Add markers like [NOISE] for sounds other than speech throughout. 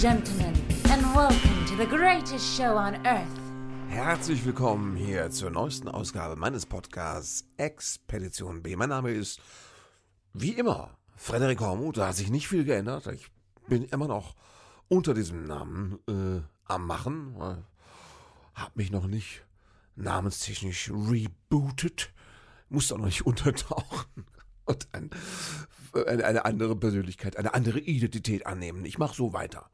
gentlemen, and welcome to the greatest show on earth. Herzlich willkommen hier zur neuesten Ausgabe meines Podcasts Expedition B. Mein Name ist, wie immer, Frederik Hormuth. Da hat sich nicht viel geändert. Ich bin immer noch unter diesem Namen äh, am Machen. Hab mich noch nicht namenstechnisch rebootet. Muss auch noch nicht [LAUGHS] untertauchen und ein, eine, eine, andere Persönlichkeit, eine andere Identität annehmen. Ich mache so weiter.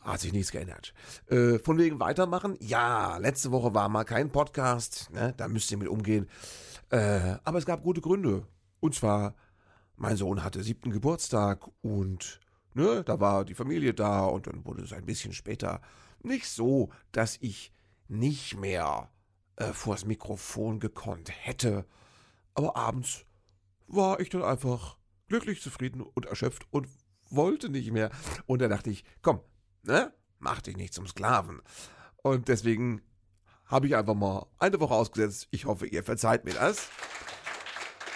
Hat sich nichts geändert. Äh, von wegen weitermachen? Ja, letzte Woche war mal kein Podcast. Ne? Da müsst ihr mit umgehen. Äh, aber es gab gute Gründe. Und zwar, mein Sohn hatte siebten Geburtstag und ne, da war die Familie da und dann wurde es ein bisschen später nicht so, dass ich nicht mehr äh, vors Mikrofon gekonnt hätte. Aber abends war ich dann einfach glücklich, zufrieden und erschöpft und wollte nicht mehr. Und da dachte ich, komm, ne, mach dich nicht zum Sklaven. Und deswegen habe ich einfach mal eine Woche ausgesetzt. Ich hoffe, ihr verzeiht mir das.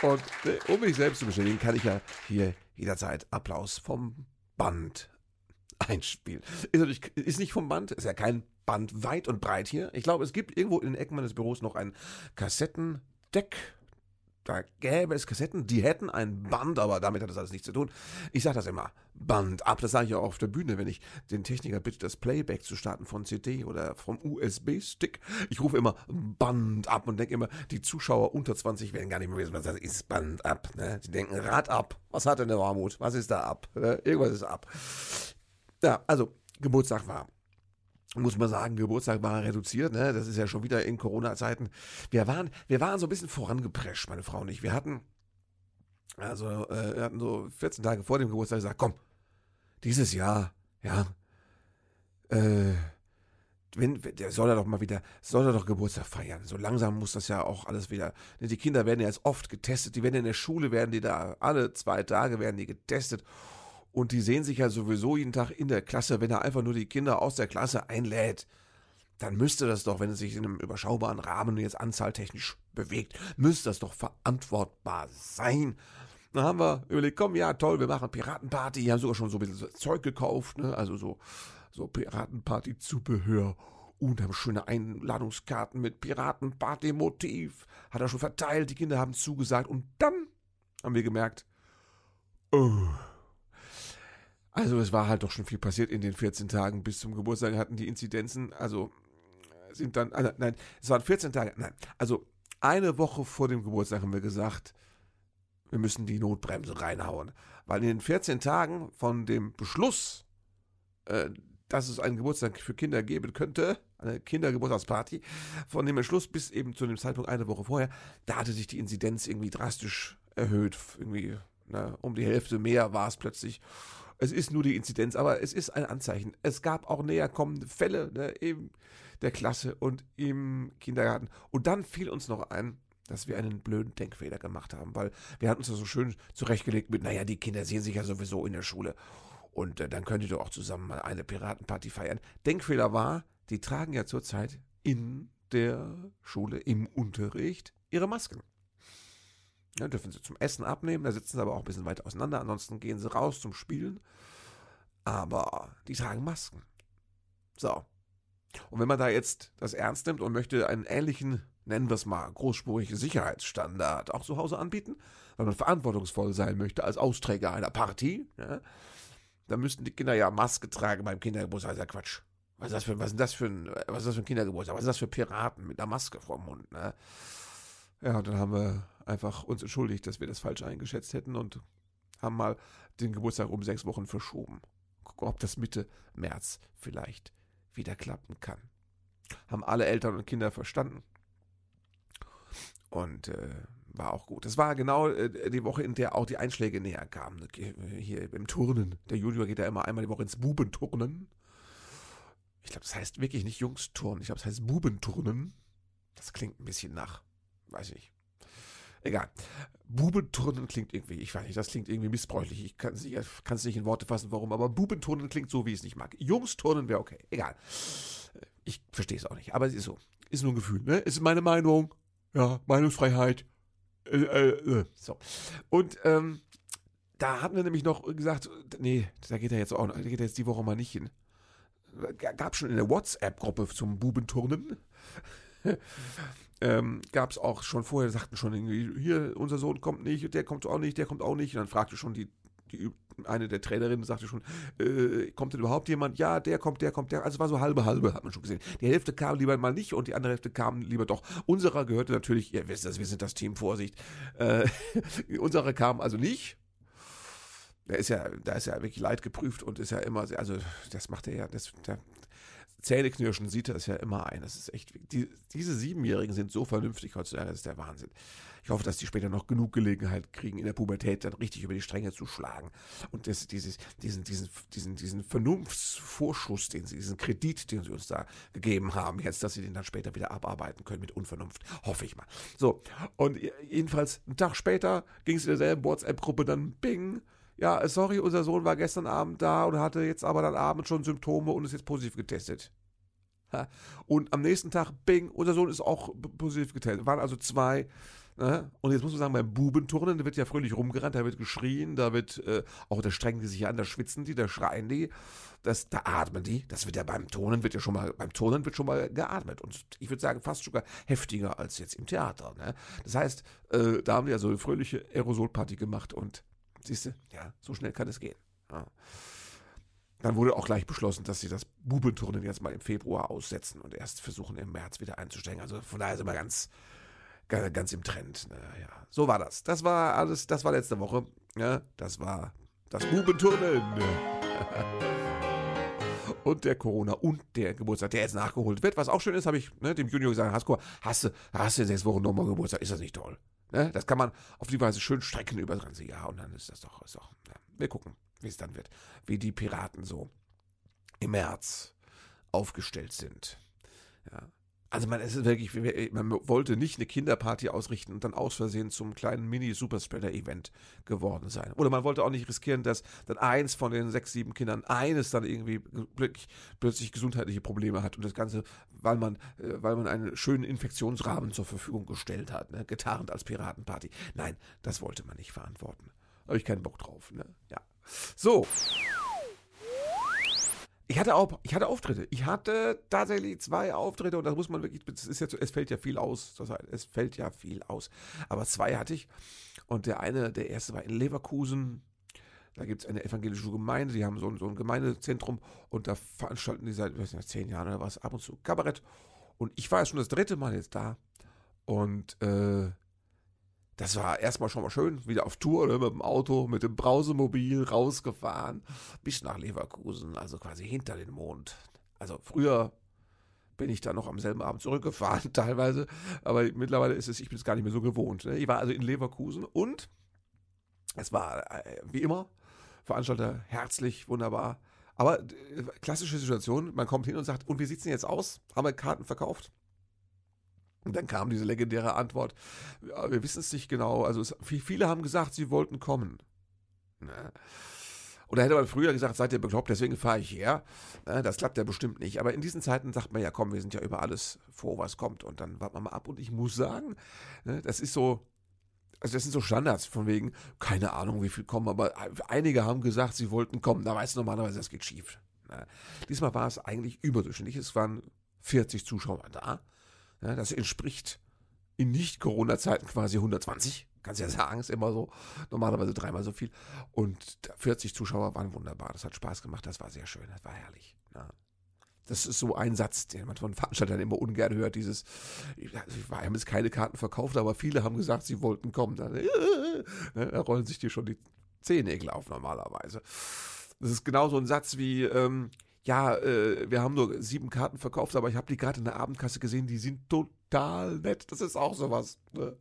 Und ne, um mich selbst zu bestätigen, kann ich ja hier jederzeit Applaus vom Band einspielen. Ist, nicht, ist nicht vom Band, ist ja kein Band weit und breit hier. Ich glaube, es gibt irgendwo in den Ecken meines Büros noch ein Kassettendeck da gäbe es Kassetten, die hätten ein Band, aber damit hat das alles nichts zu tun. Ich sage das immer, Band ab. Das sage ich auch auf der Bühne, wenn ich den Techniker bitte, das Playback zu starten von CD oder vom USB-Stick. Ich rufe immer Band ab und denke immer, die Zuschauer unter 20 werden gar nicht mehr wissen, was das ist. Band ab. Ne? Die denken, Rad ab. Was hat denn der Warmut? Was ist da ab? Ne? Irgendwas ist ab. Ja, also Geburtstag war muss man sagen, Geburtstag war reduziert, ne? Das ist ja schon wieder in Corona-Zeiten. Wir waren, wir waren so ein bisschen vorangeprescht, meine Frau und ich. Wir hatten, also, äh, wir hatten so 14 Tage vor dem Geburtstag gesagt, komm, dieses Jahr, ja, äh, wenn, der soll er doch mal wieder, soll er doch Geburtstag feiern. So langsam muss das ja auch alles wieder. Ne, die Kinder werden ja jetzt oft getestet, die werden in der Schule, werden die da alle zwei Tage werden die getestet. Und die sehen sich ja sowieso jeden Tag in der Klasse, wenn er einfach nur die Kinder aus der Klasse einlädt. Dann müsste das doch, wenn es sich in einem überschaubaren Rahmen jetzt anzahltechnisch bewegt, müsste das doch verantwortbar sein. Dann haben wir überlegt, komm, ja, toll, wir machen Piratenparty. Die haben sogar schon so ein bisschen Zeug gekauft, ne? Also so, so Piratenparty-Zubehör und haben schöne Einladungskarten mit Piratenparty-Motiv. Hat er schon verteilt, die Kinder haben zugesagt und dann haben wir gemerkt, oh, also es war halt doch schon viel passiert in den 14 Tagen bis zum Geburtstag hatten die Inzidenzen, also sind dann, also, nein, es waren 14 Tage, nein, also eine Woche vor dem Geburtstag haben wir gesagt, wir müssen die Notbremse reinhauen. Weil in den 14 Tagen von dem Beschluss, äh, dass es einen Geburtstag für Kinder geben könnte, eine Kindergeburtstagsparty, von dem Beschluss bis eben zu dem Zeitpunkt eine Woche vorher, da hatte sich die Inzidenz irgendwie drastisch erhöht, irgendwie na, um die Hälfte mehr war es plötzlich. Es ist nur die Inzidenz, aber es ist ein Anzeichen. Es gab auch näher kommende Fälle ne, in der Klasse und im Kindergarten. Und dann fiel uns noch ein, dass wir einen blöden Denkfehler gemacht haben, weil wir hatten uns das so schön zurechtgelegt mit, naja, die Kinder sehen sich ja sowieso in der Schule. Und äh, dann könnt ihr doch auch zusammen mal eine Piratenparty feiern. Denkfehler war, die tragen ja zurzeit in der Schule im Unterricht ihre Masken. Ja, dürfen sie zum Essen abnehmen, da sitzen sie aber auch ein bisschen weit auseinander, ansonsten gehen sie raus zum Spielen. Aber die tragen Masken. So. Und wenn man da jetzt das ernst nimmt und möchte einen ähnlichen, nennen wir es mal, großspurigen Sicherheitsstandard auch zu Hause anbieten, weil man verantwortungsvoll sein möchte als Austräger einer Party, ja, dann müssten die Kinder ja Maske tragen beim Kindergeburtstag. Ist ja Quatsch. Was ist das für, was ist das für ein, was ist das für ein Kindergeburtstag? Was ist das für Piraten mit einer Maske vorm Mund? Ne? Ja, und dann haben wir einfach uns entschuldigt, dass wir das falsch eingeschätzt hätten und haben mal den Geburtstag um sechs Wochen verschoben. Gucken, ob das Mitte März vielleicht wieder klappen kann. Haben alle Eltern und Kinder verstanden. Und äh, war auch gut. Das war genau äh, die Woche, in der auch die Einschläge näher kamen. Hier im Turnen. Der Junior geht ja immer einmal die Woche ins Bubenturnen. Ich glaube, das heißt wirklich nicht Jungsturnen. Ich glaube, das heißt Bubenturnen. Das klingt ein bisschen nach, weiß ich, Egal. Bubenturnen klingt irgendwie, ich weiß nicht, das klingt irgendwie missbräuchlich. Ich kann es nicht, nicht in Worte fassen, warum, aber Bubenturnen klingt so, wie ich es nicht mag. Jungsturnen wäre okay. Egal. Ich verstehe es auch nicht, aber es ist so. Ist nur ein Gefühl, ne? Ist meine Meinung. Ja, Meinungsfreiheit. Äh, äh, äh. So. Und, ähm, da hatten wir nämlich noch gesagt, nee, da geht er jetzt auch, da geht er jetzt die Woche mal nicht hin. Gab schon in der WhatsApp-Gruppe zum Bubenturnen. [LAUGHS] ähm, gab es auch schon vorher, sagten schon irgendwie, hier, unser Sohn kommt nicht, der kommt auch nicht, der kommt auch nicht. Und dann fragte schon die, die eine der Trainerinnen, sagte schon, äh, kommt denn überhaupt jemand? Ja, der kommt, der kommt, der. Also war so halbe halbe, hat man schon gesehen. Die Hälfte kam lieber mal nicht und die andere Hälfte kam lieber doch. Unserer gehörte natürlich, ihr wisst das, wir sind das Team, Vorsicht. Äh, [LAUGHS] unsere kam also nicht. Der ist ja, da ist ja wirklich leidgeprüft und ist ja immer, also das macht er ja, das, der, Zähneknirschen sieht es ja immer ein. Das ist echt, die, diese Siebenjährigen sind so vernünftig heutzutage, das ist der Wahnsinn. Ich hoffe, dass die später noch genug Gelegenheit kriegen, in der Pubertät dann richtig über die Stränge zu schlagen. Und das, dieses, diesen, diesen, diesen, diesen Vernunftsvorschuss, den sie, diesen Kredit, den sie uns da gegeben haben, jetzt, dass sie den dann später wieder abarbeiten können mit Unvernunft. Hoffe ich mal. So. Und jedenfalls, einen Tag später ging es in derselben WhatsApp-Gruppe dann bing ja, sorry, unser Sohn war gestern Abend da und hatte jetzt aber dann abends schon Symptome und ist jetzt positiv getestet. Und am nächsten Tag, bing, unser Sohn ist auch positiv getestet. Waren also zwei. Ne? Und jetzt muss man sagen, beim Bubenturnen, da wird ja fröhlich rumgerannt, da wird geschrien, da wird, äh, auch da strengen die sich an, da schwitzen die, da schreien die, das, da atmen die. Das wird ja beim Turnen, wird ja schon mal, beim Turnen wird schon mal geatmet. Und ich würde sagen, fast sogar heftiger als jetzt im Theater. Ne? Das heißt, äh, da haben die ja so eine fröhliche Aerosolparty gemacht und Siehst du, ja, so schnell kann es gehen. Ja. Dann wurde auch gleich beschlossen, dass sie das Bubenturnen jetzt mal im Februar aussetzen und erst versuchen im März wieder einzusteigen. Also von daher sind wir ganz, ganz, ganz im Trend. Ne? So war das. Das war alles, das war letzte Woche. Ja, das war das Bubenturnen. [LAUGHS] und der Corona und der Geburtstag, der jetzt nachgeholt wird. Was auch schön ist, habe ich ne, dem Junior gesagt, Hasko, hast du, hast du sechs Wochen nochmal Geburtstag? Ist das nicht toll? Ne? Das kann man auf die Weise schön strecken über das ganze Jahr und dann ist das doch, ist doch ja. wir gucken, wie es dann wird, wie die Piraten so im März aufgestellt sind. Ja. Also man es ist wirklich, man wollte nicht eine Kinderparty ausrichten und dann aus Versehen zum kleinen Mini-Superspreader-Event geworden sein. Oder man wollte auch nicht riskieren, dass dann eins von den sechs, sieben Kindern, eines dann irgendwie plötzlich, gesundheitliche Probleme hat und das Ganze, weil man, äh, weil man einen schönen Infektionsrahmen zur Verfügung gestellt hat, ne? getarnt als Piratenparty. Nein, das wollte man nicht verantworten. Habe ich keinen Bock drauf, ne? Ja. So. Ich hatte auch, ich hatte Auftritte. Ich hatte tatsächlich zwei Auftritte und das muss man wirklich, es ist jetzt, es fällt ja viel aus. Das heißt, es fällt ja viel aus. Aber zwei hatte ich. Und der eine, der erste war in Leverkusen. Da gibt es eine evangelische Gemeinde, die haben so ein, so ein Gemeindezentrum und da veranstalten die seit weiß nicht, zehn Jahren oder was ab und zu Kabarett. Und ich war jetzt schon das dritte Mal jetzt da. Und äh, das war erstmal schon mal schön, wieder auf Tour ne, mit dem Auto, mit dem Brausemobil rausgefahren, bis nach Leverkusen, also quasi hinter den Mond. Also früher bin ich da noch am selben Abend zurückgefahren, [LAUGHS] teilweise, aber mittlerweile ist es, ich bin es gar nicht mehr so gewohnt. Ne? Ich war also in Leverkusen und es war äh, wie immer, Veranstalter herzlich, wunderbar. Aber äh, klassische Situation, man kommt hin und sagt, und wie sieht es denn jetzt aus? Haben wir Karten verkauft? Und dann kam diese legendäre Antwort, ja, wir wissen es nicht genau, also es, viele haben gesagt, sie wollten kommen. Ne? Oder hätte man früher gesagt, seid ihr bekloppt, deswegen fahre ich her. Ne? Das klappt ja bestimmt nicht. Aber in diesen Zeiten sagt man ja, komm, wir sind ja über alles froh, was kommt. Und dann warten wir mal ab. Und ich muss sagen, ne, das ist so, also das sind so Standards von wegen, keine Ahnung, wie viel kommen, aber einige haben gesagt, sie wollten kommen. Da weißt du normalerweise, das geht schief. Diesmal war es eigentlich überdurchschnittlich. Es waren 40 Zuschauer da. Ja, das entspricht in Nicht-Corona-Zeiten quasi 120. Kannst ja sagen, ist immer so. Normalerweise dreimal so viel. Und 40 Zuschauer waren wunderbar. Das hat Spaß gemacht. Das war sehr schön. Das war herrlich. Ja. Das ist so ein Satz, den man von Veranstaltern immer ungern hört. Dieses, wir haben jetzt keine Karten verkauft, aber viele haben gesagt, sie wollten kommen. Dann, äh, [LAUGHS] da rollen sich dir schon die Zehennägel auf normalerweise. Das ist genau so ein Satz wie, ähm, ja, äh, wir haben nur sieben Karten verkauft, aber ich habe die gerade in der Abendkasse gesehen, die sind total nett. Das ist auch sowas. Ne?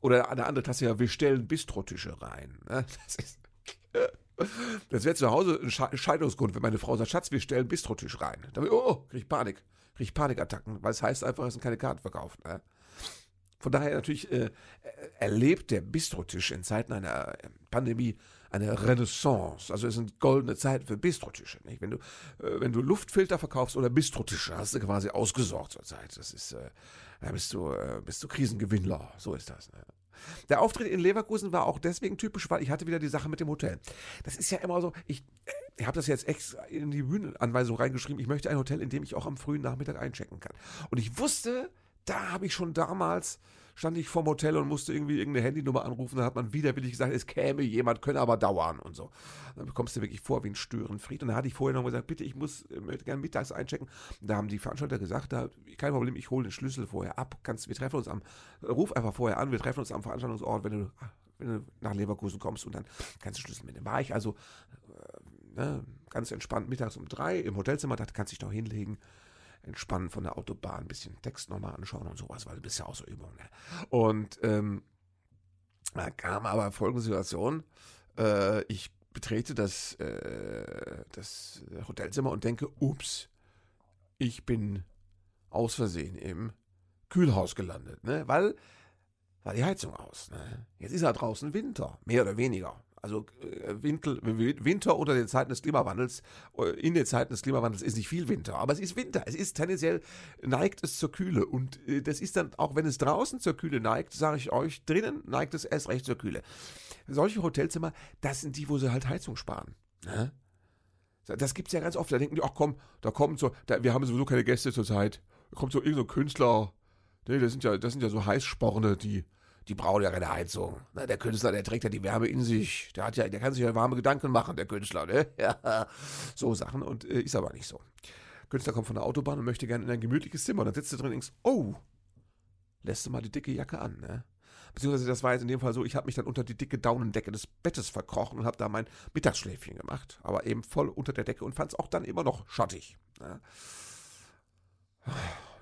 Oder eine andere Tasse, ja, wir stellen Bistrotische rein. Ne? Das. [LAUGHS] Das wäre zu Hause ein Scheidungsgrund, wenn meine Frau sagt, Schatz, wir stellen Bistrotisch rein. Dann, oh, krieg ich Panik. Krieg ich Panikattacken, weil es heißt einfach, es sind keine Karten verkauft. Ne? Von daher natürlich äh, erlebt der Bistrotisch in Zeiten einer Pandemie eine Renaissance. Also es sind goldene Zeiten für Bistrotische. Nicht? Wenn du äh, wenn du Luftfilter verkaufst oder Bistrotische, hast du quasi ausgesorgt zur Zeit. Das ist äh, da bist du äh, bist du Krisengewinnler. So ist das. Ne? Der Auftritt in Leverkusen war auch deswegen typisch, weil ich hatte wieder die Sache mit dem Hotel. Das ist ja immer so, ich, äh, ich habe das jetzt extra in die Bühnenanweisung reingeschrieben, ich möchte ein Hotel, in dem ich auch am frühen Nachmittag einchecken kann. Und ich wusste, da habe ich schon damals stand ich vorm Hotel und musste irgendwie irgendeine Handynummer anrufen. Dann hat man widerwillig gesagt, es käme jemand, könne aber dauern und so. Dann bekommst du wirklich vor wie ein Störenfried. Und dann hatte ich vorher noch gesagt, bitte, ich muss, äh, möchte gerne mittags einchecken. Da haben die Veranstalter gesagt, da, kein Problem, ich hole den Schlüssel vorher ab. Kannst, wir treffen uns am, ruf einfach vorher an, wir treffen uns am Veranstaltungsort, wenn du, wenn du nach Leverkusen kommst und dann kannst du Schlüssel mitnehmen. War ich also äh, ne, ganz entspannt mittags um drei im Hotelzimmer, da kannst dich doch hinlegen entspannen von der Autobahn, ein bisschen Text nochmal anschauen und sowas, weil du bist ja auch so Übung. Ne? Und ähm, da kam aber folgende Situation. Äh, ich betrete das, äh, das Hotelzimmer und denke, ups, ich bin aus Versehen im Kühlhaus gelandet, ne? Weil war die Heizung aus. Ne? Jetzt ist ja draußen Winter, mehr oder weniger also äh, Winter unter den Zeiten des Klimawandels, äh, in den Zeiten des Klimawandels ist nicht viel Winter, aber es ist Winter. Es ist tendenziell, neigt es zur Kühle. Und äh, das ist dann, auch wenn es draußen zur Kühle neigt, sage ich euch, drinnen neigt es erst recht zur Kühle. Solche Hotelzimmer, das sind die, wo sie halt Heizung sparen. Ne? Das gibt es ja ganz oft. Da denken die, ach komm, da kommt so, da, wir haben sowieso keine Gäste zurzeit. Da kommt so irgendein so Künstler, nee, das sind ja, das sind ja so Heißsporne, die, die brauchen ja keine Heizung. Na, der Künstler, der trägt ja die Wärme in sich. Der hat ja, der kann sich ja warme Gedanken machen, der Künstler, ne? [LAUGHS] Ja, so Sachen und äh, ist aber nicht so. Künstler kommt von der Autobahn und möchte gerne in ein gemütliches Zimmer. Und dann sitzt du drin und denkst, oh, lässt du mal die dicke Jacke an, ne? Beziehungsweise das war jetzt in dem Fall so, ich habe mich dann unter die dicke Daunendecke des Bettes verkrochen und habe da mein Mittagsschläfchen gemacht. Aber eben voll unter der Decke und fand es auch dann immer noch schattig. Ne?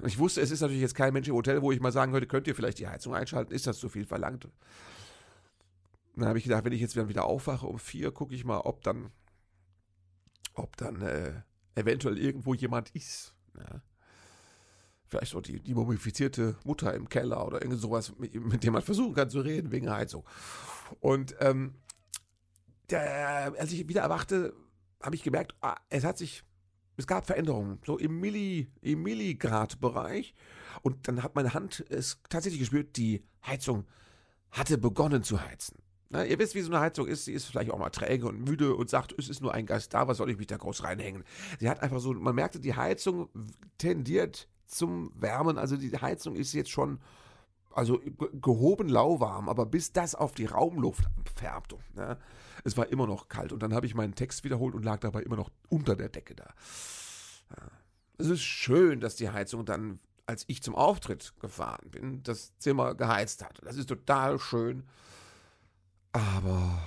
Ich wusste, es ist natürlich jetzt kein Mensch im Hotel, wo ich mal sagen könnte, könnt ihr vielleicht die Heizung einschalten? Ist das zu viel verlangt? Dann habe ich gedacht, wenn ich jetzt wieder aufwache um vier, gucke ich mal, ob dann, ob dann äh, eventuell irgendwo jemand ist. Ja. Vielleicht so die, die mumifizierte Mutter im Keller oder irgend sowas, mit, mit, dem man versuchen kann zu reden wegen Heizung. Und ähm, der, als ich wieder erwachte, habe ich gemerkt, ah, es hat sich es gab Veränderungen, so im, Milli, im Milligrad-Bereich. Und dann hat meine Hand es tatsächlich gespürt, die Heizung hatte begonnen zu heizen. Na, ihr wisst, wie so eine Heizung ist. Sie ist vielleicht auch mal träge und müde und sagt, es ist nur ein Geist da, was soll ich mich da groß reinhängen? Sie hat einfach so, man merkte, die Heizung tendiert zum Wärmen. Also die Heizung ist jetzt schon also gehoben lauwarm, aber bis das auf die Raumluft färbt, ne, es war immer noch kalt. Und dann habe ich meinen Text wiederholt und lag dabei immer noch unter der Decke da. Ja. Es ist schön, dass die Heizung dann, als ich zum Auftritt gefahren bin, das Zimmer geheizt hat. Das ist total schön. Aber,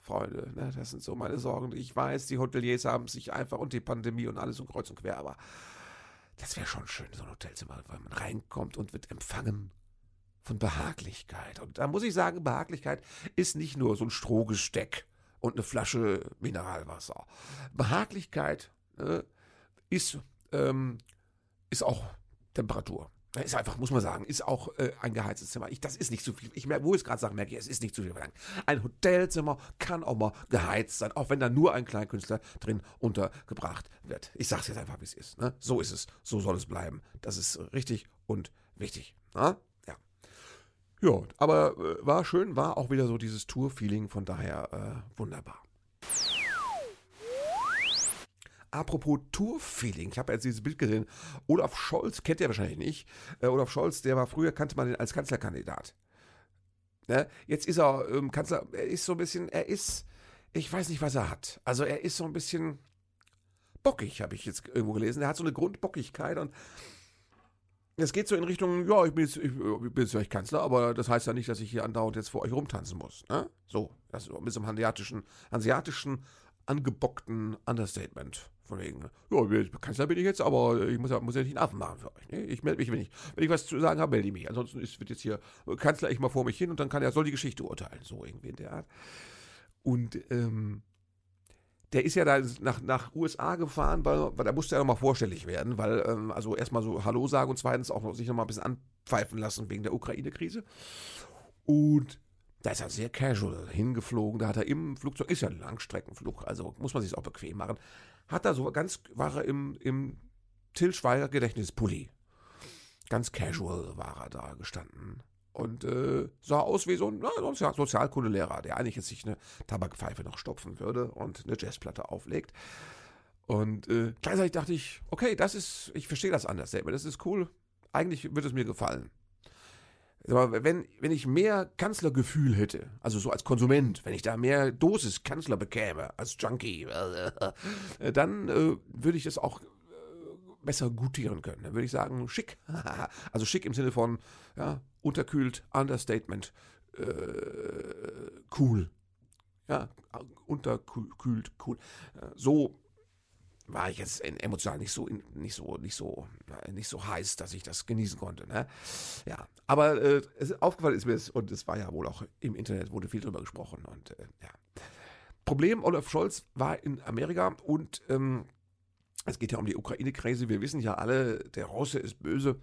Freunde, ne, das sind so meine Sorgen. Ich weiß, die Hoteliers haben sich einfach und die Pandemie und alles um kreuz und quer, aber das wäre schon schön, so ein Hotelzimmer, weil man reinkommt und wird empfangen von Behaglichkeit. Und da muss ich sagen, Behaglichkeit ist nicht nur so ein Strohgesteck und eine Flasche Mineralwasser. Behaglichkeit äh, ist, ähm, ist auch Temperatur. Ist einfach, muss man sagen, ist auch äh, ein geheiztes Zimmer. Ich, das ist nicht zu viel. Ich merke, wo ich es gerade sage, merke ich, es ist nicht zu viel verlangt. Ein Hotelzimmer kann auch mal geheizt sein, auch wenn da nur ein Kleinkünstler drin untergebracht wird. Ich sage es jetzt einfach, wie es ist. Ne? So ist es. So soll es bleiben. Das ist richtig und wichtig. Ne? Ja, aber äh, war schön, war auch wieder so dieses Tour-Feeling, von daher äh, wunderbar. Apropos Tour-Feeling, ich habe jetzt dieses Bild gesehen. Olaf Scholz kennt ihr wahrscheinlich nicht. Äh, Olaf Scholz, der war früher, kannte man den als Kanzlerkandidat. Ne? Jetzt ist er ähm, Kanzler, er ist so ein bisschen, er ist, ich weiß nicht, was er hat. Also er ist so ein bisschen bockig, habe ich jetzt irgendwo gelesen. Er hat so eine Grundbockigkeit und es geht so in Richtung, ja, ich bin jetzt, ich, ich bin jetzt vielleicht Kanzler, aber das heißt ja nicht, dass ich hier andauernd jetzt vor euch rumtanzen muss. Ne? So, das ist so einem hanseatischen, hanseatischen, angebockten Understatement. Von wegen, ja, Kanzler bin ich jetzt, aber ich muss ja, muss ja nicht einen Affen machen für euch. Ne? Ich melde mich, wenn ich, wenn ich was zu sagen habe, melde ich mich. Ansonsten ist, wird jetzt hier Kanzler ich mal vor mich hin und dann kann er, soll die Geschichte urteilen. So irgendwie in der Art. Und ähm, der ist ja da nach, nach USA gefahren, weil, weil da musste er nochmal vorstellig werden, weil, ähm, also erstmal so Hallo sagen und zweitens auch noch, sich nochmal ein bisschen anpfeifen lassen wegen der Ukraine-Krise. Und da ist er sehr casual hingeflogen. Da hat er im Flugzeug, ist ja ein Langstreckenflug, also muss man sich auch bequem machen. Hat er so ganz, war er im, im Till Schweiger Gedächtnispulli. Ganz casual war er da gestanden. Und äh, sah aus wie so ein na, Sozialkundelehrer, der eigentlich jetzt sich eine Tabakpfeife noch stopfen würde und eine Jazzplatte auflegt. Und äh, gleichzeitig dachte ich, okay, das ist, ich verstehe das anders, das ist cool. Eigentlich wird es mir gefallen. Aber wenn, wenn ich mehr Kanzlergefühl hätte, also so als Konsument, wenn ich da mehr Dosis Kanzler bekäme, als Junkie, [LAUGHS] dann äh, würde ich das auch besser gutieren können. Dann würde ich sagen, schick. [LAUGHS] also schick im Sinne von, ja, unterkühlt, Understatement, äh, cool. Ja, unterkühlt, cool. Äh, so war ich jetzt emotional nicht so, nicht so, nicht so, nicht so heiß, dass ich das genießen konnte. Ne? Ja, aber äh, es, aufgefallen ist mir es, und es war ja wohl auch im Internet, wurde viel drüber gesprochen. Und äh, ja. Problem, Olaf Scholz war in Amerika und ähm, es geht ja um die Ukraine-Krise. Wir wissen ja alle, der Russe ist böse.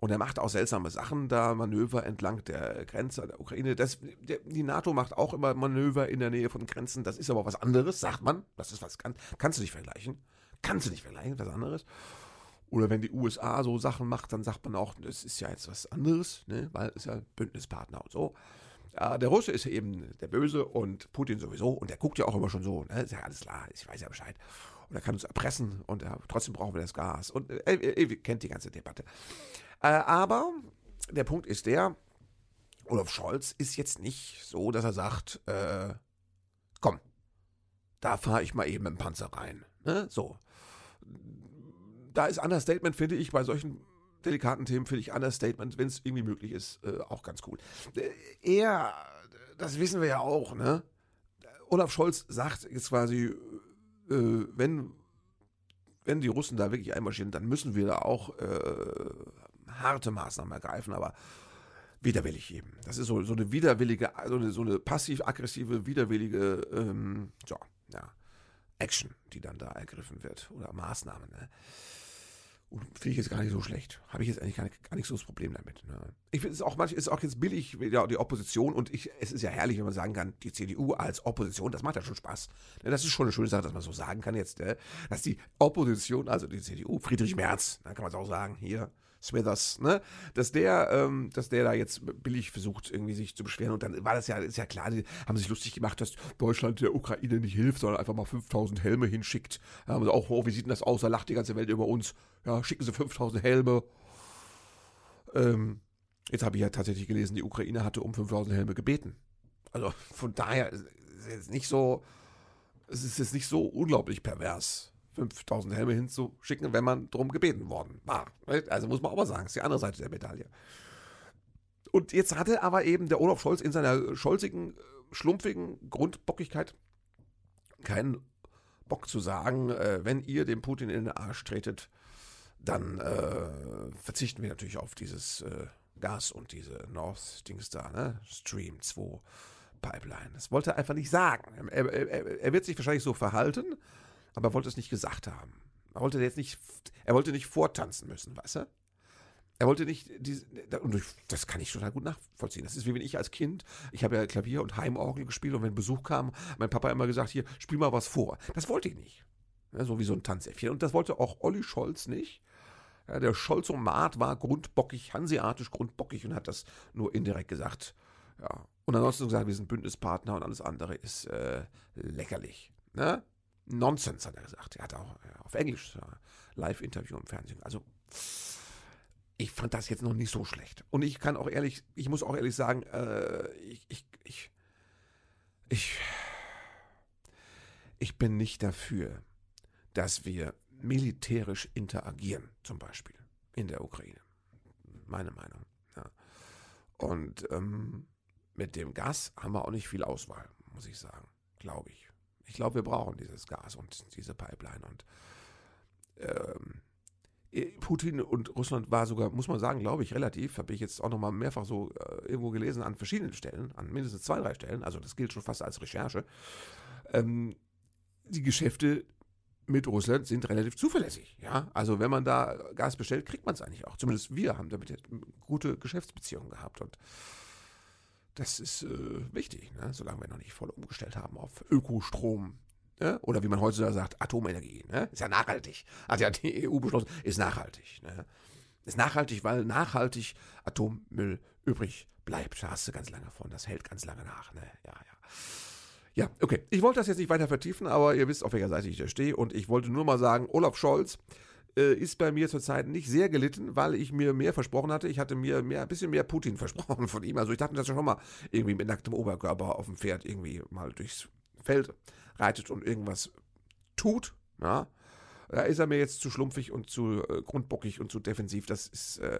Und er macht auch seltsame Sachen da, Manöver entlang der Grenze der Ukraine. Das, der, die NATO macht auch immer Manöver in der Nähe von Grenzen. Das ist aber was anderes, sagt man. Das ist was, kann, kannst du nicht vergleichen. Kannst du nicht vergleichen, was anderes. Oder wenn die USA so Sachen macht, dann sagt man auch, das ist ja jetzt was anderes, ne? weil es ja Bündnispartner und so. Der Russe ist eben der Böse und Putin sowieso. Und der guckt ja auch immer schon so. Ne? Ist ja alles klar, ich weiß ja Bescheid. Und er kann uns erpressen und ja, trotzdem brauchen wir das Gas. Und äh, ihr kennt die ganze Debatte. Äh, aber der Punkt ist der, Olaf Scholz ist jetzt nicht so, dass er sagt, äh, komm, da fahre ich mal eben im Panzer rein. Ne? So. Da ist Understatement, finde ich, bei solchen delikaten Themen, finde ich Understatement, wenn es irgendwie möglich ist, äh, auch ganz cool. Äh, er, das wissen wir ja auch, ne? Olaf Scholz sagt jetzt quasi, äh, wenn, wenn die Russen da wirklich einmarschieren, dann müssen wir da auch äh, harte Maßnahmen ergreifen, aber widerwillig eben. Das ist so, so eine widerwillige, so eine, so eine passiv-aggressive, widerwillige ähm, so, ja, Action, die dann da ergriffen wird oder Maßnahmen. Ne? Finde ich jetzt gar nicht so schlecht. Habe ich jetzt eigentlich gar nicht, gar nicht so das Problem damit. Ne? Ich finde es auch manchmal ist auch jetzt billig, ja, die Opposition und ich, es ist ja herrlich, wenn man sagen kann, die CDU als Opposition, das macht ja schon Spaß. Ne? Das ist schon eine schöne Sache, dass man so sagen kann jetzt, ne? dass die Opposition, also die CDU, Friedrich Merz, dann kann man es auch sagen, hier, Smithers, ne? Dass der, ähm, dass der da jetzt billig versucht, irgendwie sich zu beschweren. Und dann war das ja, ist ja klar, die haben sich lustig gemacht, dass Deutschland der Ukraine nicht hilft, sondern einfach mal 5000 Helme hinschickt. Da haben sie auch, oh, wie sieht denn das aus? Da lacht die ganze Welt über uns. Ja, schicken sie 5000 Helme. Ähm, jetzt habe ich ja tatsächlich gelesen, die Ukraine hatte um 5000 Helme gebeten. Also von daher ist es nicht so, es ist jetzt nicht so unglaublich pervers. 5000 Helme hinzuschicken, wenn man darum gebeten worden war. Also muss man auch mal sagen, ist die andere Seite der Medaille. Und jetzt hatte aber eben der Olaf Scholz in seiner scholzigen, schlumpfigen Grundbockigkeit keinen Bock zu sagen, äh, wenn ihr dem Putin in den Arsch tretet, dann äh, verzichten wir natürlich auf dieses äh, Gas und diese North-Dings da, ne? Stream 2 Pipeline. Das wollte er einfach nicht sagen. Er, er, er wird sich wahrscheinlich so verhalten, aber er wollte es nicht gesagt haben. Er wollte jetzt nicht, er wollte nicht vortanzen müssen, weißt du? Er wollte nicht, diese, und das kann ich total gut nachvollziehen. Das ist wie wenn ich als Kind, ich habe ja Klavier und Heimorgel gespielt und wenn Besuch kam, mein Papa immer gesagt, hier, spiel mal was vor. Das wollte ich nicht. Ja, so wie so ein Tanzäffchen. Und das wollte auch Olli Scholz nicht. Ja, der Scholzomat war grundbockig, hanseatisch grundbockig und hat das nur indirekt gesagt. Ja. Und ansonsten gesagt, wir sind Bündnispartner und alles andere ist äh, leckerlich. Ne? Nonsense, hat er gesagt. Er hat auch ja, auf Englisch ja, Live-Interview im Fernsehen. Also, ich fand das jetzt noch nicht so schlecht. Und ich kann auch ehrlich, ich muss auch ehrlich sagen, äh, ich, ich, ich, ich, ich bin nicht dafür, dass wir militärisch interagieren, zum Beispiel in der Ukraine. Meine Meinung. Ja. Und ähm, mit dem Gas haben wir auch nicht viel Auswahl, muss ich sagen, glaube ich. Ich glaube, wir brauchen dieses Gas und diese Pipeline. Und ähm, Putin und Russland war sogar, muss man sagen, glaube ich, relativ, habe ich jetzt auch nochmal mehrfach so äh, irgendwo gelesen, an verschiedenen Stellen, an mindestens zwei, drei Stellen, also das gilt schon fast als Recherche. Ähm, die Geschäfte mit Russland sind relativ zuverlässig. Ja, also wenn man da Gas bestellt, kriegt man es eigentlich auch. Zumindest wir haben damit gute Geschäftsbeziehungen gehabt und das ist äh, wichtig, ne? solange wir noch nicht voll umgestellt haben auf Ökostrom. Ne? Oder wie man heutzutage sagt, Atomenergie. Ne? Ist ja nachhaltig. Hat ja die EU beschlossen, ist nachhaltig. Ne? Ist nachhaltig, weil nachhaltig Atommüll übrig bleibt. Da hast du ganz lange von. Das hält ganz lange nach. Ne? Ja, ja. Ja, okay. Ich wollte das jetzt nicht weiter vertiefen, aber ihr wisst, auf welcher Seite ich da stehe. Und ich wollte nur mal sagen, Olaf Scholz äh, ist bei mir zurzeit nicht sehr gelitten, weil ich mir mehr versprochen hatte. Ich hatte mir mehr, ein bisschen mehr Putin [LAUGHS] versprochen von ihm. Also ich dachte, dass er schon mal irgendwie mit nacktem Oberkörper auf dem Pferd irgendwie mal durchs Feld reitet und irgendwas tut. Ja. Da ist er mir jetzt zu schlumpfig und zu äh, grundbockig und zu defensiv. Das ist, äh,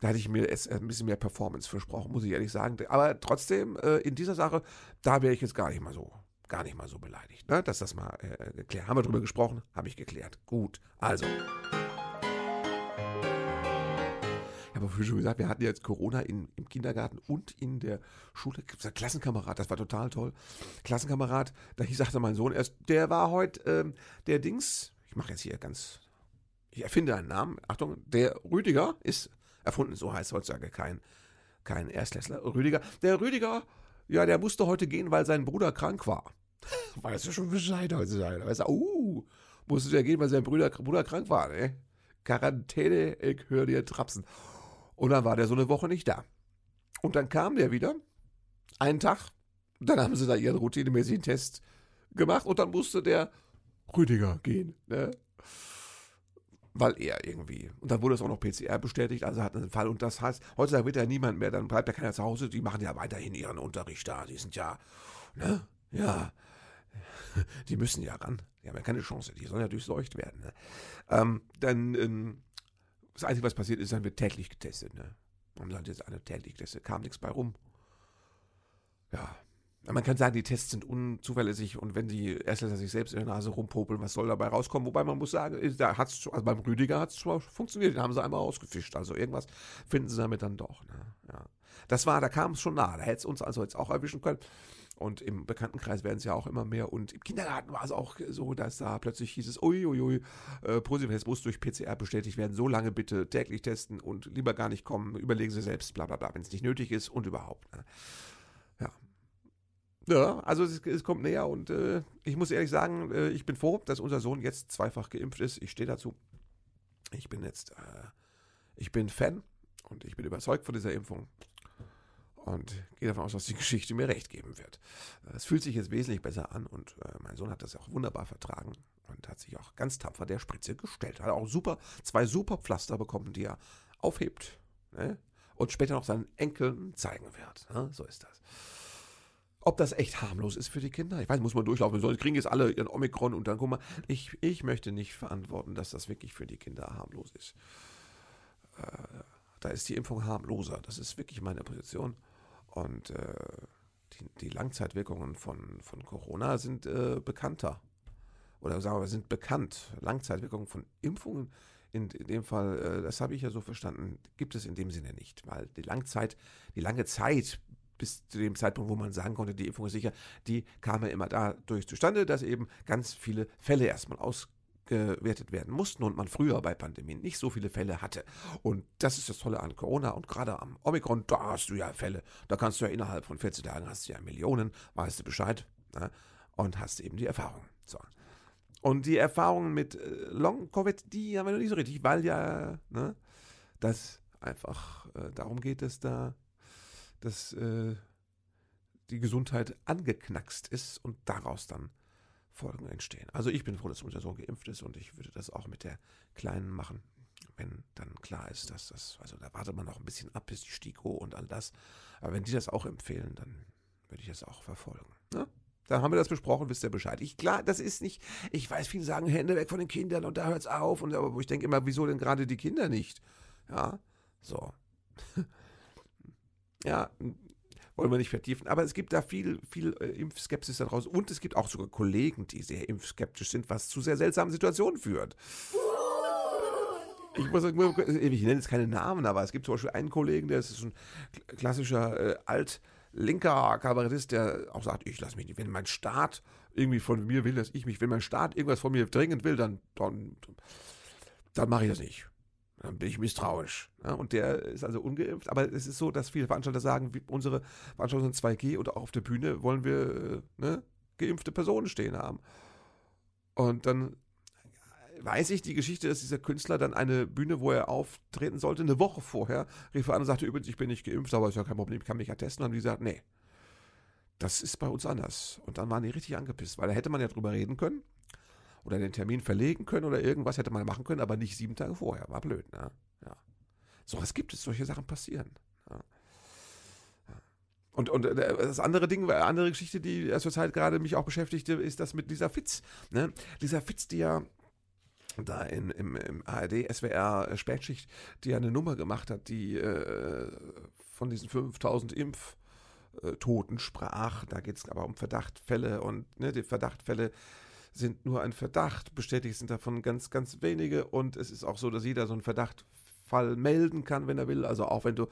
da hätte ich mir es ein bisschen mehr Performance versprochen, muss ich ehrlich sagen. Aber trotzdem, äh, in dieser Sache, da wäre ich jetzt gar nicht mal so, gar nicht mal so beleidigt. Ne? Dass das mal äh, geklärt. Haben wir drüber gesprochen? Habe ich geklärt. Gut. Also. Ich habe schon gesagt, wir hatten jetzt Corona in, im Kindergarten und in der Schule. Klassenkamerad, das war total toll. Klassenkamerad, da sagte mein Sohn erst, der war heute ähm, der Dings, ich mache jetzt hier ganz, ich erfinde einen Namen, Achtung, der Rüdiger ist erfunden, so heißt heutzutage kein, kein Erstklässler, Rüdiger. Der Rüdiger, ja, der musste heute gehen, weil sein Bruder krank war. Weißt du schon Bescheid heutzutage? Weißt du, uh, musste der gehen, weil sein Bruder, Bruder krank war, ne? Quarantäne, ich höre dir trapsen. Und dann war der so eine Woche nicht da. Und dann kam der wieder, einen Tag, dann haben sie da ihren routinemäßigen Test gemacht und dann musste der Rüdiger gehen. Ne? Weil er irgendwie. Und dann wurde es auch noch PCR bestätigt, also hat einen Fall. Und das heißt, heutzutage wird ja niemand mehr, dann bleibt ja keiner zu Hause, die machen ja weiterhin ihren Unterricht da. Die sind ja, ne? Ja. [LAUGHS] Die müssen ja ran. Die haben ja keine Chance, die sollen ja durchseucht werden. Ne? Ähm, dann, ähm, das Einzige, was passiert ist, dann wird täglich getestet. Ne? Haben sie jetzt eine täglich getestet, kam nichts bei rum. Ja, man kann sagen, die Tests sind unzuverlässig und wenn die Erstklässler sich selbst in der Nase rumpopeln, was soll dabei rauskommen? Wobei man muss sagen, da hat's, also beim Rüdiger hat es zwar funktioniert, den haben sie einmal ausgefischt. Also irgendwas finden sie damit dann doch. Ne? Ja. Das war, da kam es schon nah. Da hätte es uns also jetzt auch erwischen können. Und im Bekanntenkreis werden es ja auch immer mehr. Und im Kindergarten war es auch so, dass da plötzlich hieß es, uiuiui, äh, Positivtest muss durch PCR bestätigt werden. So lange bitte täglich testen und lieber gar nicht kommen. Überlegen Sie selbst, bla bla bla, wenn es nicht nötig ist und überhaupt. Ne? Ja, ja, also es, es kommt näher und äh, ich muss ehrlich sagen, äh, ich bin froh, dass unser Sohn jetzt zweifach geimpft ist. Ich stehe dazu. Ich bin jetzt, äh, ich bin Fan und ich bin überzeugt von dieser Impfung und gehe davon aus, dass die [LAUGHS] Geschichte mir recht geben wird. Es fühlt sich jetzt wesentlich besser an und äh, mein Sohn hat das auch wunderbar vertragen und hat sich auch ganz tapfer der Spritze gestellt. Hat auch super, zwei super Pflaster bekommen, die er aufhebt ne? und später noch seinen Enkeln zeigen wird. Ne? So ist das. Ob das echt harmlos ist für die Kinder? Ich weiß, muss man durchlaufen. Sonst kriegen jetzt alle ihren Omikron und dann, guck mal, ich, ich möchte nicht verantworten, dass das wirklich für die Kinder harmlos ist. Äh, da ist die Impfung harmloser. Das ist wirklich meine Position. Und äh, die, die, Langzeitwirkungen von, von Corona sind äh, bekannter. Oder sagen wir, sind bekannt. Langzeitwirkungen von Impfungen in, in dem Fall, äh, das habe ich ja so verstanden, gibt es in dem Sinne nicht. Weil die Langzeit, die lange Zeit bis zu dem Zeitpunkt, wo man sagen konnte, die Impfung ist sicher, die kam ja immer dadurch zustande, dass eben ganz viele Fälle erstmal ausgewertet werden mussten und man früher bei Pandemien nicht so viele Fälle hatte. Und das ist das Tolle an Corona und gerade am Omikron, da hast du ja Fälle. Da kannst du ja innerhalb von 14 Tagen hast du ja Millionen, weißt du Bescheid ne? und hast eben die Erfahrung. So. Und die Erfahrungen mit äh, Long-Covid, die haben wir noch nicht so richtig, weil ja ne, das einfach äh, darum geht, dass da dass äh, die Gesundheit angeknackst ist und daraus dann Folgen entstehen. Also ich bin froh, dass unser Sohn geimpft ist und ich würde das auch mit der Kleinen machen, wenn dann klar ist, dass das, also da wartet man noch ein bisschen ab, bis die STIKO und all das. Aber wenn die das auch empfehlen, dann würde ich das auch verfolgen. Ne? Dann haben wir das besprochen, wisst ihr Bescheid. Ich, klar, das ist nicht, ich weiß, viele sagen, Hände weg von den Kindern und da hört es auf. Und aber ich denke immer, wieso denn gerade die Kinder nicht? Ja, so. [LAUGHS] Ja, wollen wir nicht vertiefen. Aber es gibt da viel, viel äh, Impfskepsis da draußen. Und es gibt auch sogar Kollegen, die sehr impfskeptisch sind, was zu sehr seltsamen Situationen führt. Ich muss ich nenne jetzt keine Namen, aber es gibt zum Beispiel einen Kollegen, der ist ein klassischer äh, alt-linker Kabarettist, der auch sagt, ich lasse mich nicht, wenn mein Staat irgendwie von mir will, dass ich mich, wenn mein Staat irgendwas von mir dringend will, dann, dann, dann mache ich das nicht dann bin ich misstrauisch. Ja, und der ist also ungeimpft. Aber es ist so, dass viele Veranstalter sagen, unsere Veranstaltungen sind 2G oder auch auf der Bühne wollen wir ne, geimpfte Personen stehen haben. Und dann weiß ich die Geschichte, dass dieser Künstler dann eine Bühne, wo er auftreten sollte, eine Woche vorher rief er an und sagte, übrigens, ich bin nicht geimpft, aber ist ja kein Problem, ich kann mich ja testen. Und haben die gesagt, nee, das ist bei uns anders. Und dann waren die richtig angepisst, weil da hätte man ja drüber reden können oder den Termin verlegen können oder irgendwas hätte man machen können, aber nicht sieben Tage vorher. War blöd, ne? Ja. So was gibt es, solche Sachen passieren. Ja. Und, und äh, das andere Ding, eine andere Geschichte, die zurzeit gerade mich auch beschäftigte, ist das mit Lisa Fitz. Ne? Lisa Fitz, die ja da in, im, im ARD, SWR äh, Spätschicht, die ja eine Nummer gemacht hat, die äh, von diesen 5000 Impftoten sprach. Da geht es aber um Verdachtfälle und ne, die Verdachtfälle sind nur ein Verdacht, bestätigt sind davon ganz, ganz wenige und es ist auch so, dass jeder so einen Verdachtfall melden kann, wenn er will. Also auch wenn du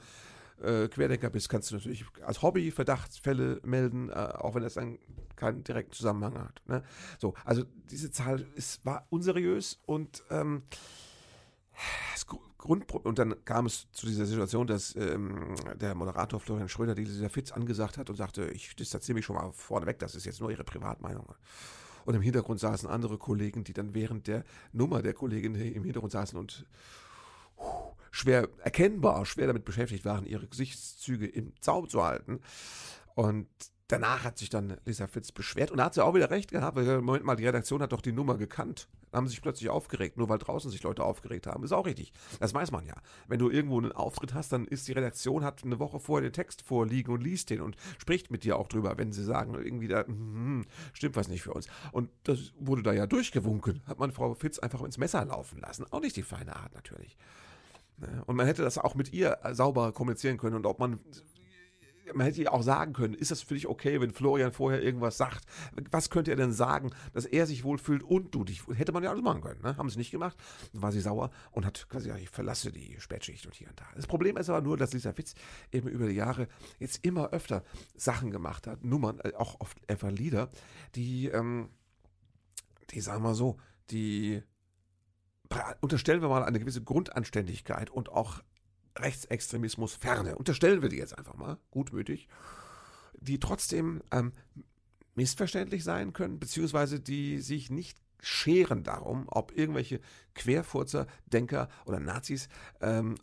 äh, Querdenker bist, kannst du natürlich als Hobby Verdachtsfälle melden, äh, auch wenn das dann keinen direkten Zusammenhang hat. Ne? So, also diese Zahl ist, war unseriös und ähm, das Grund und dann kam es zu dieser Situation, dass ähm, der Moderator Florian Schröder dieser Fitz angesagt hat und sagte, ich distanziere mich schon mal vorneweg, das ist jetzt nur ihre Privatmeinung. Und im Hintergrund saßen andere Kollegen, die dann während der Nummer der Kollegin im Hintergrund saßen und schwer erkennbar, schwer damit beschäftigt waren, ihre Gesichtszüge im Zaum zu halten. Und danach hat sich dann Lisa Fitz beschwert und da hat sie auch wieder recht gehabt, weil Moment mal, die Redaktion hat doch die Nummer gekannt. Da haben sie sich plötzlich aufgeregt, nur weil draußen sich Leute aufgeregt haben. Ist auch richtig. Das weiß man ja. Wenn du irgendwo einen Auftritt hast, dann ist die Redaktion, hat eine Woche vorher den Text vorliegen und liest den und spricht mit dir auch drüber, wenn sie sagen, irgendwie da, hm, stimmt was nicht für uns. Und das wurde da ja durchgewunken. Hat man Frau Fitz einfach ins Messer laufen lassen. Auch nicht die feine Art natürlich. Ne? Und man hätte das auch mit ihr sauber kommunizieren können und ob man man hätte ihr auch sagen können, ist das für dich okay, wenn Florian vorher irgendwas sagt? Was könnte er denn sagen, dass er sich wohlfühlt und du dich? Hätte man ja alles machen können, ne? Haben sie nicht gemacht. Dann war sie sauer und hat quasi gesagt, ich verlasse die Spätschicht und hier und da. Das Problem ist aber nur, dass Lisa Witz eben über die Jahre jetzt immer öfter Sachen gemacht hat, Nummern, äh, auch oft einfach Lieder, die, ähm, die sagen wir so, die unterstellen wir mal eine gewisse Grundanständigkeit und auch Rechtsextremismus ferne. Unterstellen wir die jetzt einfach mal, gutmütig, die trotzdem ähm, missverständlich sein können, beziehungsweise die sich nicht scheren darum, ob irgendwelche Querfurzer, Denker oder Nazis, ähm,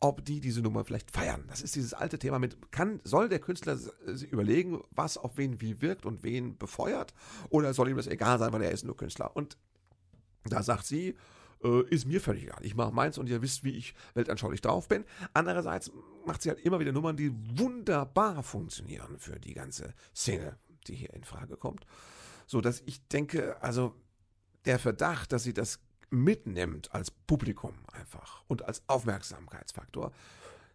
ob die diese Nummer vielleicht feiern. Das ist dieses alte Thema mit, kann, soll der Künstler sich überlegen, was auf wen wie wirkt und wen befeuert, oder soll ihm das egal sein, weil er ist nur Künstler? Und da sagt sie, äh, ist mir völlig egal. Ich mache meins und ihr wisst, wie ich weltanschaulich drauf bin. Andererseits macht sie halt immer wieder Nummern, die wunderbar funktionieren für die ganze Szene, die hier in Frage kommt. So dass ich denke, also der Verdacht, dass sie das mitnimmt als Publikum einfach und als Aufmerksamkeitsfaktor,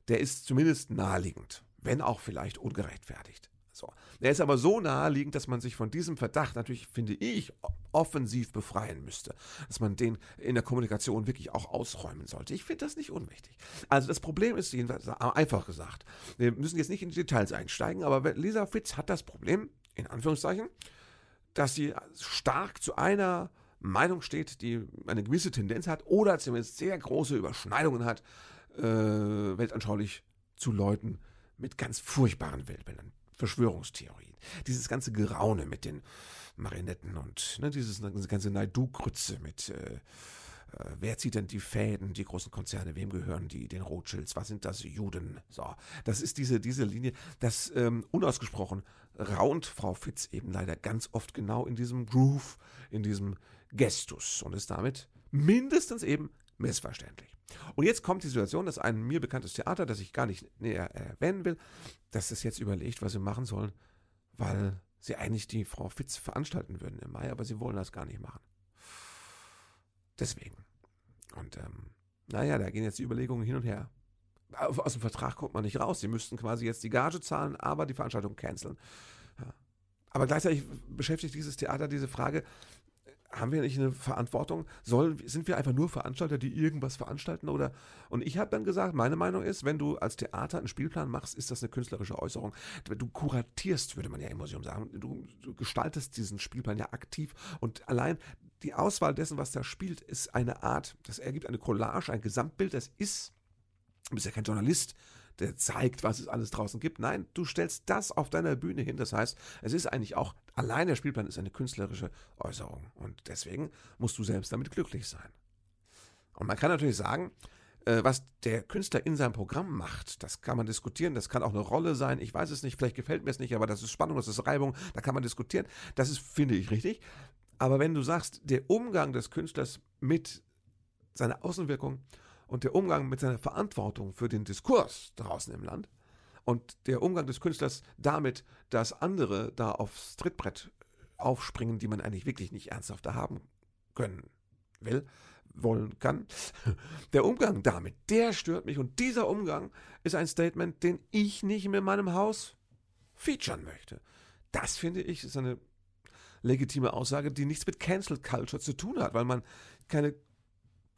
der ist zumindest naheliegend, wenn auch vielleicht ungerechtfertigt. So. Er ist aber so naheliegend, dass man sich von diesem Verdacht natürlich, finde ich, offensiv befreien müsste. Dass man den in der Kommunikation wirklich auch ausräumen sollte. Ich finde das nicht unwichtig. Also das Problem ist jedenfalls einfach gesagt. Wir müssen jetzt nicht in die Details einsteigen, aber Lisa Fitz hat das Problem, in Anführungszeichen, dass sie stark zu einer Meinung steht, die eine gewisse Tendenz hat oder zumindest sehr große Überschneidungen hat, äh, weltanschaulich zu Leuten mit ganz furchtbaren Weltbildern. Verschwörungstheorien. Dieses ganze Geraune mit den Marionetten und ne, dieses, diese ganze Naidu-Grütze mit äh, äh, wer zieht denn die Fäden, die großen Konzerne, wem gehören die, den Rothschilds, was sind das, Juden? So, das ist diese, diese Linie, das ähm, unausgesprochen raunt Frau Fitz eben leider ganz oft genau in diesem Groove, in diesem Gestus und ist damit mindestens eben missverständlich. Und jetzt kommt die Situation, dass ein mir bekanntes Theater, das ich gar nicht näher erwähnen will, dass es jetzt überlegt, was sie machen sollen, weil sie eigentlich die Frau Fitz veranstalten würden im Mai, aber sie wollen das gar nicht machen. Deswegen. Und ähm, naja, da gehen jetzt die Überlegungen hin und her. Aus dem Vertrag kommt man nicht raus. Sie müssten quasi jetzt die Gage zahlen, aber die Veranstaltung canceln. Aber gleichzeitig beschäftigt dieses Theater diese Frage, haben wir nicht eine Verantwortung? Soll, sind wir einfach nur Veranstalter, die irgendwas veranstalten? Oder? Und ich habe dann gesagt, meine Meinung ist, wenn du als Theater einen Spielplan machst, ist das eine künstlerische Äußerung. Du kuratierst, würde man ja im Museum sagen. Du, du gestaltest diesen Spielplan ja aktiv. Und allein die Auswahl dessen, was da spielt, ist eine Art, das ergibt eine Collage, ein Gesamtbild. Das ist, du bist ja kein Journalist, der zeigt, was es alles draußen gibt. Nein, du stellst das auf deiner Bühne hin. Das heißt, es ist eigentlich auch, allein der Spielplan ist eine künstlerische Äußerung. Und deswegen musst du selbst damit glücklich sein. Und man kann natürlich sagen, äh, was der Künstler in seinem Programm macht, das kann man diskutieren, das kann auch eine Rolle sein, ich weiß es nicht, vielleicht gefällt mir es nicht, aber das ist Spannung, das ist Reibung, da kann man diskutieren. Das ist, finde ich, richtig. Aber wenn du sagst, der Umgang des Künstlers mit seiner Außenwirkung und der Umgang mit seiner Verantwortung für den Diskurs draußen im Land und der Umgang des Künstlers damit, dass andere da aufs Trittbrett aufspringen, die man eigentlich wirklich nicht ernsthafter haben können will, wollen kann. [LAUGHS] Der Umgang damit, der stört mich und dieser Umgang ist ein Statement, den ich nicht in meinem Haus featuren möchte. Das finde ich ist eine legitime Aussage, die nichts mit Cancel Culture zu tun hat, weil man keine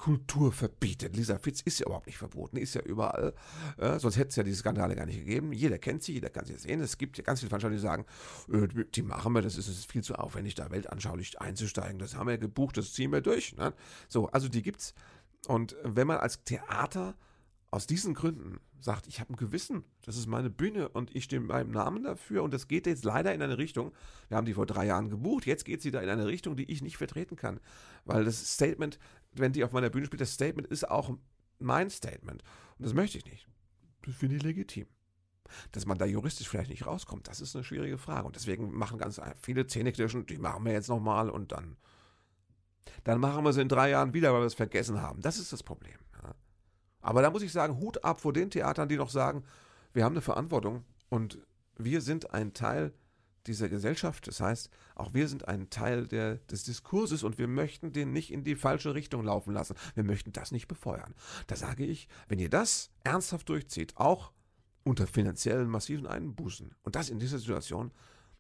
Kultur verbietet. Lisa Fitz ist ja überhaupt nicht verboten, ist ja überall. Äh, sonst hätte es ja diese Skandale gar nicht gegeben. Jeder kennt sie, jeder kann sie sehen. Es gibt ja ganz viele Veranstalter, die sagen, äh, die machen wir, das ist, das ist viel zu aufwendig, da weltanschaulich einzusteigen. Das haben wir gebucht, das ziehen wir durch. Ne? So, also die gibt's. Und wenn man als Theater aus diesen Gründen sagt, ich habe ein Gewissen, das ist meine Bühne und ich stehe meinem Namen dafür und das geht jetzt leider in eine Richtung, wir haben die vor drei Jahren gebucht, jetzt geht sie da in eine Richtung, die ich nicht vertreten kann, weil das Statement, wenn die auf meiner Bühne spielt, das Statement ist auch mein Statement und das möchte ich nicht. Das finde ich legitim. Dass man da juristisch vielleicht nicht rauskommt, das ist eine schwierige Frage und deswegen machen ganz viele Zähneknirschen, die machen wir jetzt nochmal und dann, dann machen wir sie in drei Jahren wieder, weil wir es vergessen haben. Das ist das Problem. Aber da muss ich sagen, Hut ab vor den Theatern, die noch sagen, wir haben eine Verantwortung und wir sind ein Teil dieser Gesellschaft. Das heißt, auch wir sind ein Teil der, des Diskurses und wir möchten den nicht in die falsche Richtung laufen lassen. Wir möchten das nicht befeuern. Da sage ich, wenn ihr das ernsthaft durchzieht, auch unter finanziellen massiven Einbußen und das in dieser Situation,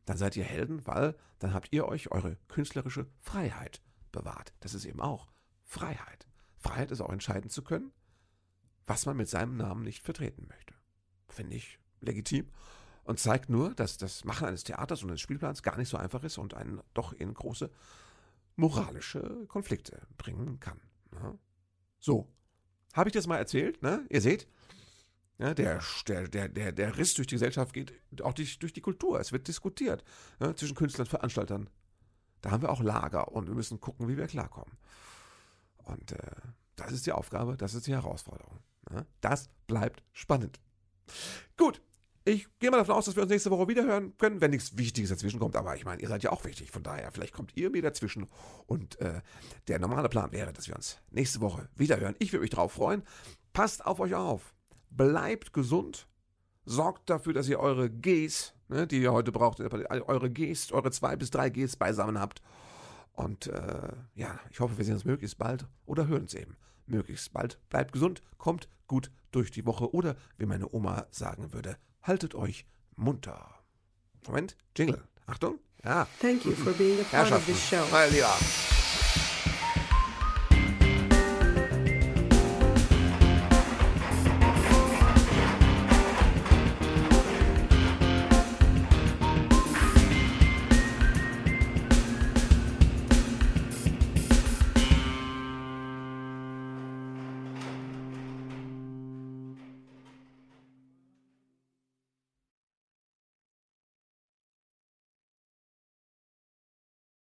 dann seid ihr Helden, weil dann habt ihr euch eure künstlerische Freiheit bewahrt. Das ist eben auch Freiheit. Freiheit ist auch entscheiden zu können, was man mit seinem Namen nicht vertreten möchte. Finde ich legitim und zeigt nur, dass das Machen eines Theaters und eines Spielplans gar nicht so einfach ist und einen doch in große moralische Konflikte bringen kann. Ja. So, habe ich das mal erzählt? Ne? Ihr seht, ja, der, der, der, der Riss durch die Gesellschaft geht auch durch, durch die Kultur. Es wird diskutiert ja, zwischen Künstlern und Veranstaltern. Da haben wir auch Lager und wir müssen gucken, wie wir klarkommen. Und äh, das ist die Aufgabe, das ist die Herausforderung. Das bleibt spannend. Gut, ich gehe mal davon aus, dass wir uns nächste Woche wiederhören können, wenn nichts Wichtiges dazwischen kommt. Aber ich meine, ihr seid ja auch wichtig. Von daher, vielleicht kommt ihr mir dazwischen. Und äh, der normale Plan wäre, dass wir uns nächste Woche wiederhören. Ich würde mich darauf freuen. Passt auf euch auf. Bleibt gesund. Sorgt dafür, dass ihr eure Gs, ne, die ihr heute braucht, eure Gs, eure zwei bis drei Gs beisammen habt. Und äh, ja, ich hoffe, wir sehen uns möglichst bald oder hören uns eben möglichst bald. Bleibt gesund, kommt gut durch die Woche oder, wie meine Oma sagen würde, haltet euch munter. Moment, Jingle. Achtung. Ja. Thank you for being a part of this show. Mein Lieber.